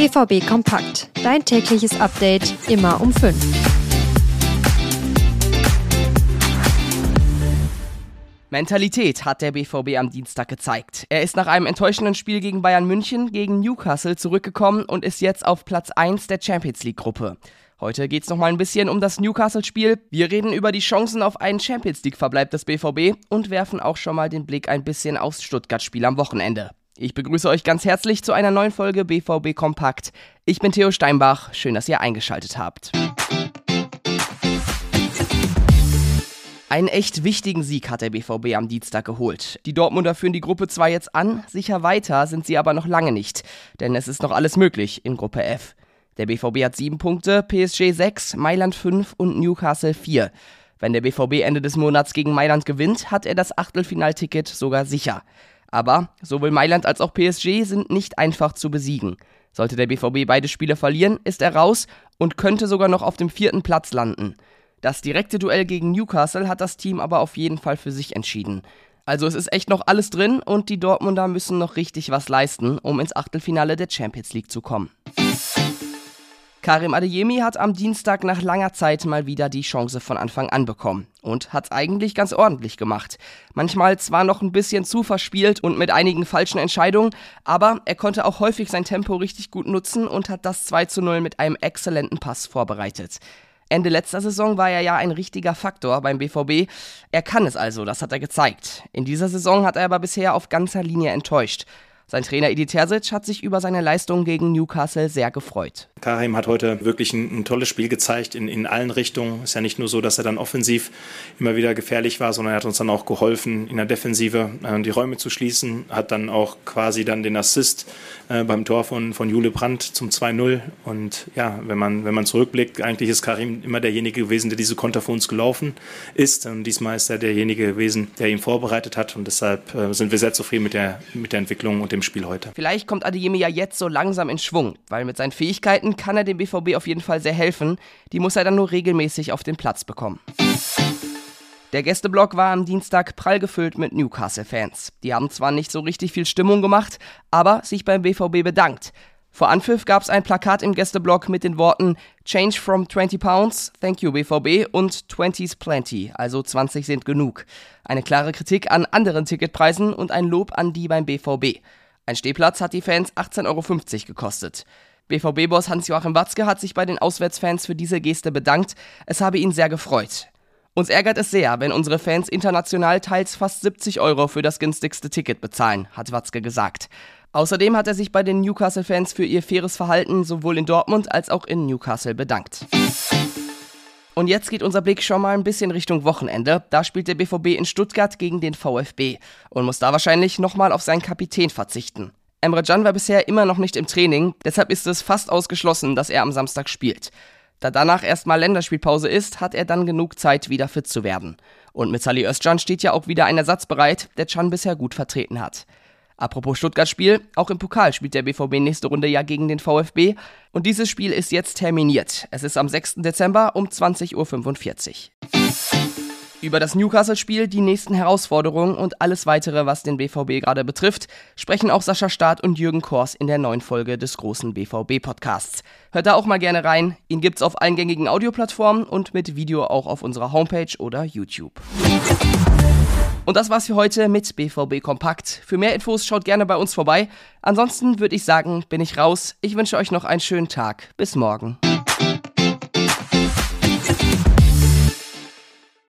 BVB Kompakt. Dein tägliches Update immer um 5. Mentalität hat der BVB am Dienstag gezeigt. Er ist nach einem enttäuschenden Spiel gegen Bayern München gegen Newcastle zurückgekommen und ist jetzt auf Platz 1 der Champions League Gruppe. Heute geht es nochmal ein bisschen um das Newcastle-Spiel. Wir reden über die Chancen auf einen Champions League-Verbleib des BVB und werfen auch schon mal den Blick ein bisschen aufs Stuttgart-Spiel am Wochenende. Ich begrüße euch ganz herzlich zu einer neuen Folge BVB Kompakt. Ich bin Theo Steinbach, schön, dass ihr eingeschaltet habt. Einen echt wichtigen Sieg hat der BVB am Dienstag geholt. Die Dortmunder führen die Gruppe zwar jetzt an, sicher weiter sind sie aber noch lange nicht, denn es ist noch alles möglich in Gruppe F. Der BVB hat sieben Punkte, PSG 6, Mailand 5 und Newcastle 4. Wenn der BVB Ende des Monats gegen Mailand gewinnt, hat er das Achtelfinalticket sogar sicher. Aber sowohl Mailand als auch PSG sind nicht einfach zu besiegen. Sollte der BVB beide Spiele verlieren, ist er raus und könnte sogar noch auf dem vierten Platz landen. Das direkte Duell gegen Newcastle hat das Team aber auf jeden Fall für sich entschieden. Also es ist echt noch alles drin und die Dortmunder müssen noch richtig was leisten, um ins Achtelfinale der Champions League zu kommen. Karim Adeyemi hat am Dienstag nach langer Zeit mal wieder die Chance von Anfang an bekommen und hat's eigentlich ganz ordentlich gemacht. Manchmal zwar noch ein bisschen zu verspielt und mit einigen falschen Entscheidungen, aber er konnte auch häufig sein Tempo richtig gut nutzen und hat das 2 zu 0 mit einem exzellenten Pass vorbereitet. Ende letzter Saison war er ja ein richtiger Faktor beim BVB. Er kann es also, das hat er gezeigt. In dieser Saison hat er aber bisher auf ganzer Linie enttäuscht. Sein Trainer Edi Terzic hat sich über seine Leistung gegen Newcastle sehr gefreut. Karim hat heute wirklich ein, ein, tolles Spiel gezeigt in, in allen Richtungen. Ist ja nicht nur so, dass er dann offensiv immer wieder gefährlich war, sondern er hat uns dann auch geholfen, in der Defensive äh, die Räume zu schließen. Hat dann auch quasi dann den Assist äh, beim Tor von, von Jule Brandt zum 2-0. Und ja, wenn man, wenn man zurückblickt, eigentlich ist Karim immer derjenige gewesen, der diese Konter für uns gelaufen ist. Und diesmal ist er derjenige gewesen, der ihn vorbereitet hat. Und deshalb äh, sind wir sehr zufrieden mit der, mit der Entwicklung und dem Spiel heute. Vielleicht kommt Adeyemi ja jetzt so langsam in Schwung, weil mit seinen Fähigkeiten kann er dem BVB auf jeden Fall sehr helfen. Die muss er dann nur regelmäßig auf den Platz bekommen. Der Gästeblock war am Dienstag prall gefüllt mit Newcastle-Fans. Die haben zwar nicht so richtig viel Stimmung gemacht, aber sich beim BVB bedankt. Vor Anpfiff gab es ein Plakat im Gästeblock mit den Worten Change from 20 pounds, thank you BVB und 20's plenty, also 20 sind genug. Eine klare Kritik an anderen Ticketpreisen und ein Lob an die beim BVB. Ein Stehplatz hat die Fans 18,50 Euro gekostet. BVB-Boss Hans-Joachim Watzke hat sich bei den Auswärtsfans für diese Geste bedankt. Es habe ihn sehr gefreut. Uns ärgert es sehr, wenn unsere Fans international teils fast 70 Euro für das günstigste Ticket bezahlen, hat Watzke gesagt. Außerdem hat er sich bei den Newcastle-Fans für ihr faires Verhalten sowohl in Dortmund als auch in Newcastle bedankt. Und jetzt geht unser Blick schon mal ein bisschen Richtung Wochenende. Da spielt der BVB in Stuttgart gegen den VfB und muss da wahrscheinlich nochmal auf seinen Kapitän verzichten. Emre Can war bisher immer noch nicht im Training, deshalb ist es fast ausgeschlossen, dass er am Samstag spielt. Da danach erstmal Länderspielpause ist, hat er dann genug Zeit, wieder fit zu werden. Und mit Sali Özcan steht ja auch wieder ein Ersatz bereit, der Can bisher gut vertreten hat. Apropos Stuttgart-Spiel, auch im Pokal spielt der BVB nächste Runde ja gegen den VfB. Und dieses Spiel ist jetzt terminiert. Es ist am 6. Dezember um 20.45 Uhr. Über das Newcastle-Spiel, die nächsten Herausforderungen und alles weitere, was den BVB gerade betrifft, sprechen auch Sascha Staat und Jürgen Kors in der neuen Folge des großen BVB-Podcasts. Hört da auch mal gerne rein. Ihn gibt's auf allen gängigen Audioplattformen und mit Video auch auf unserer Homepage oder YouTube. Und das war's für heute mit BVB Kompakt. Für mehr Infos schaut gerne bei uns vorbei. Ansonsten würde ich sagen, bin ich raus. Ich wünsche euch noch einen schönen Tag. Bis morgen.